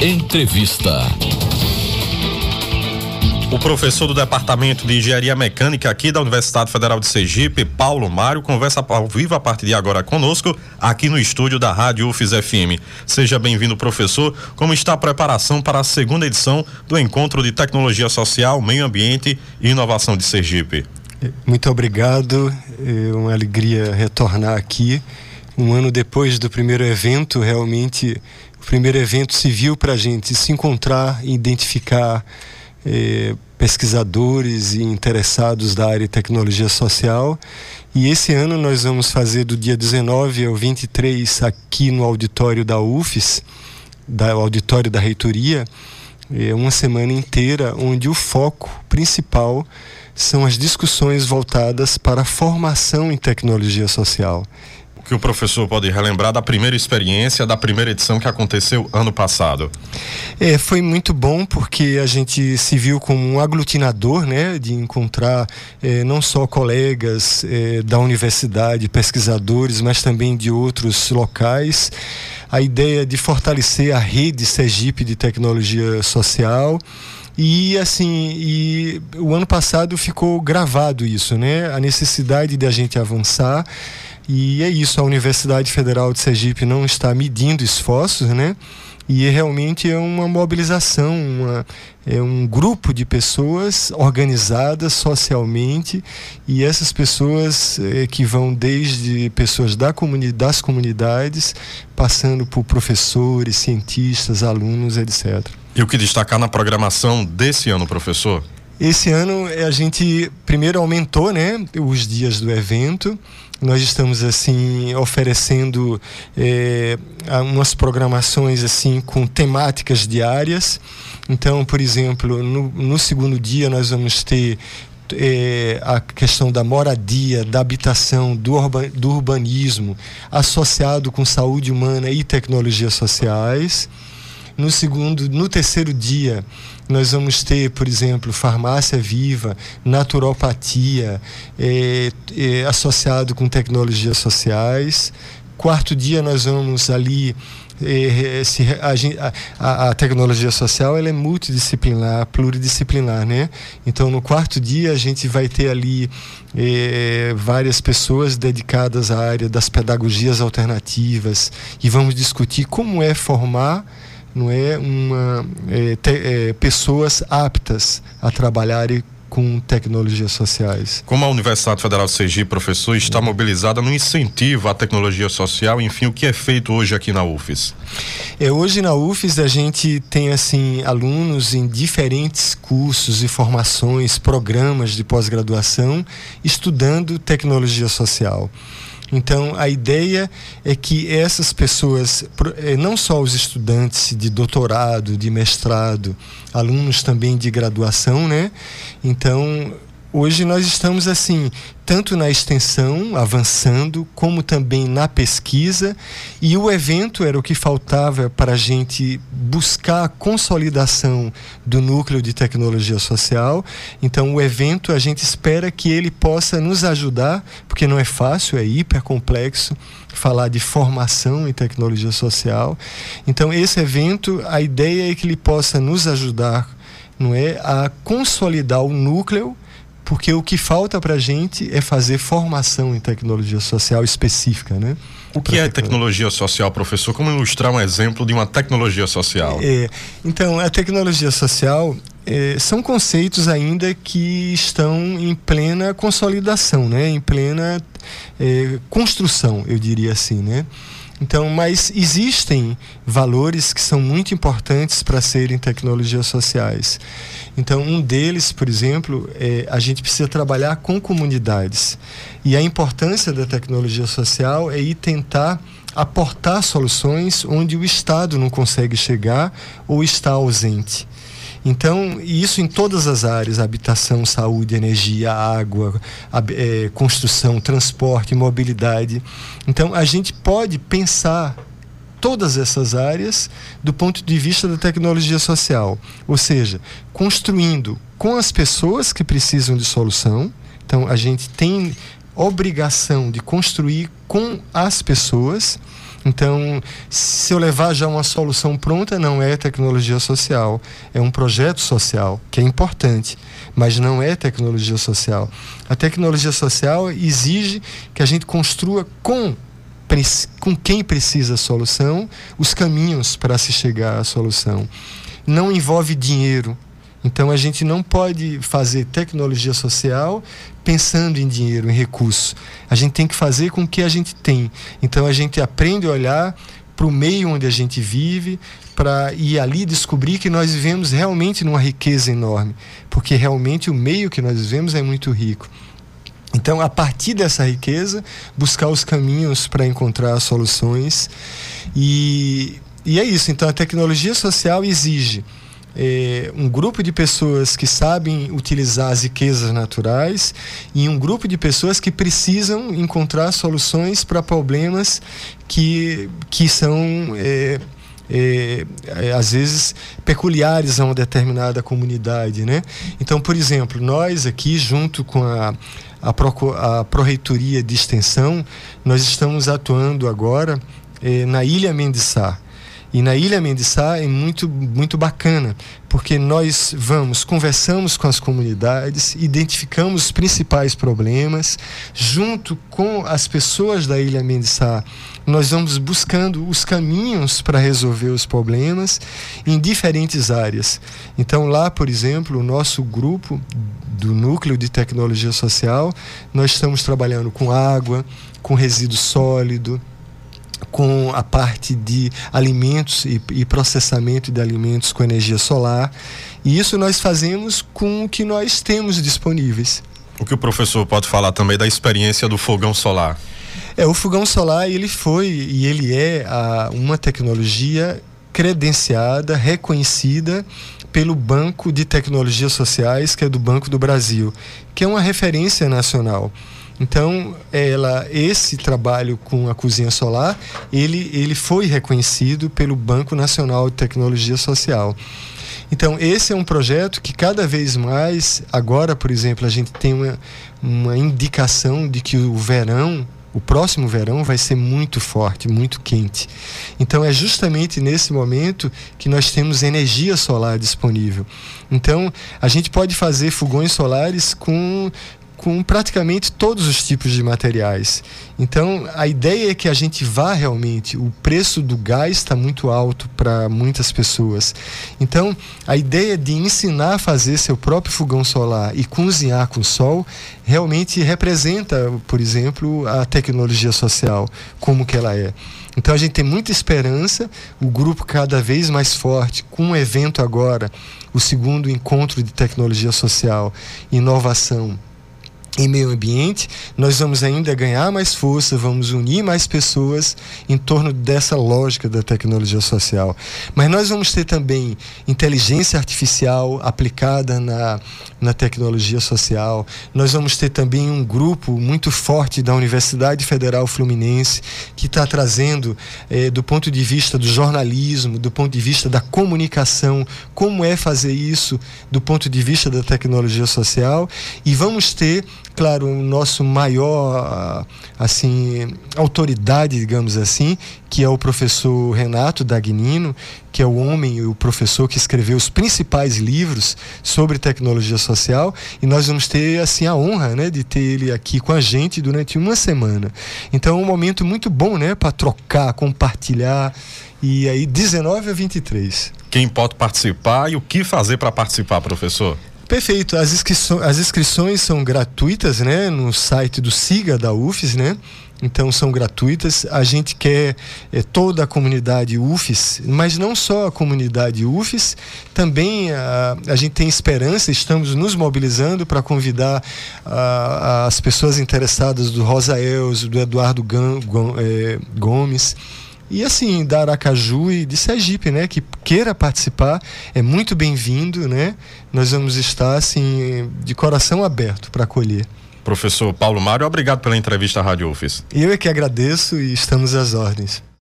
Entrevista. O professor do Departamento de Engenharia Mecânica aqui da Universidade Federal de Sergipe, Paulo Mário, conversa ao vivo a partir de agora conosco, aqui no estúdio da Rádio UFIS FM. Seja bem-vindo, professor. Como está a preparação para a segunda edição do Encontro de Tecnologia Social, Meio Ambiente e Inovação de Sergipe? Muito obrigado. É uma alegria retornar aqui. Um ano depois do primeiro evento, realmente, o primeiro evento civil para a gente se encontrar, identificar eh, pesquisadores e interessados da área de tecnologia social. E esse ano nós vamos fazer do dia 19 ao 23 aqui no auditório da UFES, da auditório da reitoria, é uma semana inteira onde o foco principal são as discussões voltadas para a formação em tecnologia social que o professor pode relembrar da primeira experiência, da primeira edição que aconteceu ano passado? É, foi muito bom porque a gente se viu como um aglutinador, né, de encontrar é, não só colegas é, da universidade, pesquisadores, mas também de outros locais. A ideia de fortalecer a rede Sergipe de tecnologia social. E assim, e o ano passado ficou gravado isso, né? A necessidade de a gente avançar. E é isso, a Universidade Federal de Sergipe não está medindo esforços, né? E realmente é uma mobilização, uma, é um grupo de pessoas organizadas socialmente e essas pessoas é, que vão desde pessoas da comuni das comunidades, passando por professores, cientistas, alunos, etc. E o que destacar na programação desse ano, professor? Esse ano a gente primeiro aumentou, né, os dias do evento. Nós estamos assim oferecendo é, umas programações assim com temáticas diárias. Então, por exemplo, no, no segundo dia nós vamos ter é, a questão da moradia, da habitação, do, do urbanismo, associado com saúde humana e tecnologias sociais. No segundo, no terceiro dia, nós vamos ter, por exemplo, farmácia viva, naturopatia, é, é, associado com tecnologias sociais. Quarto dia, nós vamos ali é, se, a, a, a, tecnologia social ela é multidisciplinar, pluridisciplinar, né? Então no quarto dia a gente vai ter ali é, várias pessoas dedicadas à área das pedagogias alternativas e vamos discutir como é formar não é uma é, te, é, pessoas aptas a trabalharem com tecnologias sociais. Como a Universidade Federal de Sergipe, professor, está mobilizada no incentivo à tecnologia social, enfim, o que é feito hoje aqui na UFES? É, hoje na UFES a gente tem assim alunos em diferentes cursos e formações, programas de pós-graduação estudando tecnologia social. Então, a ideia é que essas pessoas, eh, não só os estudantes de doutorado, de mestrado, alunos também de graduação, né? Então, Hoje nós estamos assim, tanto na extensão, avançando, como também na pesquisa, e o evento era o que faltava para a gente buscar a consolidação do núcleo de tecnologia social. Então, o evento a gente espera que ele possa nos ajudar, porque não é fácil, é hiper complexo falar de formação em tecnologia social. Então, esse evento, a ideia é que ele possa nos ajudar, não é, a consolidar o núcleo porque o que falta para a gente é fazer formação em tecnologia social específica, né? O que é tecnologia social, professor? Como ilustrar um exemplo de uma tecnologia social? É, então, a tecnologia social é, são conceitos ainda que estão em plena consolidação, né? Em plena é, construção, eu diria assim, né? Então, mas existem valores que são muito importantes para serem tecnologias sociais. Então, um deles, por exemplo, é a gente precisa trabalhar com comunidades. E a importância da tecnologia social é ir tentar aportar soluções onde o Estado não consegue chegar ou está ausente. Então, isso em todas as áreas: habitação, saúde, energia, água, é, construção, transporte, mobilidade. Então, a gente pode pensar todas essas áreas do ponto de vista da tecnologia social, ou seja, construindo com as pessoas que precisam de solução. Então, a gente tem obrigação de construir com as pessoas Então, se eu levar já uma solução pronta, não é tecnologia social, é um projeto social, que é importante, mas não é tecnologia social. A tecnologia social exige que a gente construa com com quem precisa a solução, os caminhos para se chegar à solução. Não envolve dinheiro, então a gente não pode fazer tecnologia social pensando em dinheiro, em recurso. A gente tem que fazer com o que a gente tem. Então a gente aprende a olhar para o meio onde a gente vive, para ir ali descobrir que nós vivemos realmente numa riqueza enorme, porque realmente o meio que nós vivemos é muito rico. Então, a partir dessa riqueza, buscar os caminhos para encontrar soluções. E, e é isso. Então, a tecnologia social exige é, um grupo de pessoas que sabem utilizar as riquezas naturais e um grupo de pessoas que precisam encontrar soluções para problemas que, que são. É, é, é, às vezes peculiares a uma determinada comunidade, né? Então, por exemplo, nós aqui junto com a a, a Proreitoria de Extensão, nós estamos atuando agora eh, na Ilha Mendiçá. E na Ilha Mendiçá é muito, muito bacana, porque nós vamos, conversamos com as comunidades, identificamos os principais problemas, junto com as pessoas da Ilha Mendiçá, nós vamos buscando os caminhos para resolver os problemas em diferentes áreas. Então, lá, por exemplo, o nosso grupo do Núcleo de Tecnologia Social, nós estamos trabalhando com água, com resíduo sólido, com a parte de alimentos e, e, processamento de alimentos com energia solar. E isso nós fazemos com o que nós temos disponíveis. O que o professor pode falar também da experiência do fogão solar? É, o fogão solar ele foi e ele é a, uma tecnologia credenciada, reconhecida pelo Banco de Tecnologias Sociais, que é do Banco do Brasil, que é uma referência nacional. Então, ela, esse trabalho com a cozinha solar, ele, ele foi reconhecido pelo Banco Nacional de Tecnologia Social. Então, esse é um projeto que cada vez mais, agora, por exemplo, a gente tem uma, uma indicação de que o verão o próximo verão vai ser muito forte, muito quente. Então é justamente nesse momento que nós temos energia solar disponível. Então a gente pode fazer fogões solares com com praticamente todos os tipos de materiais. Então, a ideia é que a gente vá realmente. O preço do gás está muito alto para muitas pessoas. Então, a ideia de ensinar a fazer seu próprio fogão solar e cozinhar com sol realmente representa, por exemplo, a tecnologia social, como que ela é. Então, a gente tem muita esperança, o grupo cada vez mais forte, com um evento agora, o segundo encontro de tecnologia social, inovação em meio ambiente, nós vamos ainda ganhar mais força, vamos unir mais pessoas em torno dessa lógica da tecnologia social. Mas nós vamos ter também inteligência artificial aplicada na, na tecnologia social. Nós vamos ter também um grupo muito forte da Universidade Federal Fluminense que está trazendo, eh, do ponto de vista do jornalismo, do ponto de vista da comunicação, como é fazer isso do ponto de vista da tecnologia social. E vamos ter claro, o nosso maior assim autoridade, digamos assim, que é o professor Renato Dagnino, que é o homem e o professor que escreveu os principais livros sobre tecnologia social, e nós vamos ter assim a honra, né, de ter ele aqui com a gente durante uma semana. Então é um momento muito bom, né, para trocar, compartilhar e aí 19 a 23. Quem pode participar e o que fazer para participar, professor? Perfeito. As, inscrições, as inscrições são gratuitas, né? No site do SIGA da UFES, né? Então são gratuitas. A gente quer é, toda a comunidade UFES, mas não só a comunidade UFES, também a, a gente tem esperança, estamos nos mobilizando para convidar a, as pessoas interessadas do Rosa Elzo, do Eduardo é, Gomes e assim, da Aracaju e de Sergipe, né, que queira participar, é muito bem-vindo, né? Nós vamos estar assim de coração aberto para acolher. Professor Paulo Mário, obrigado pela entrevista à Rádio UFES. Eu é que agradeço e estamos às ordens.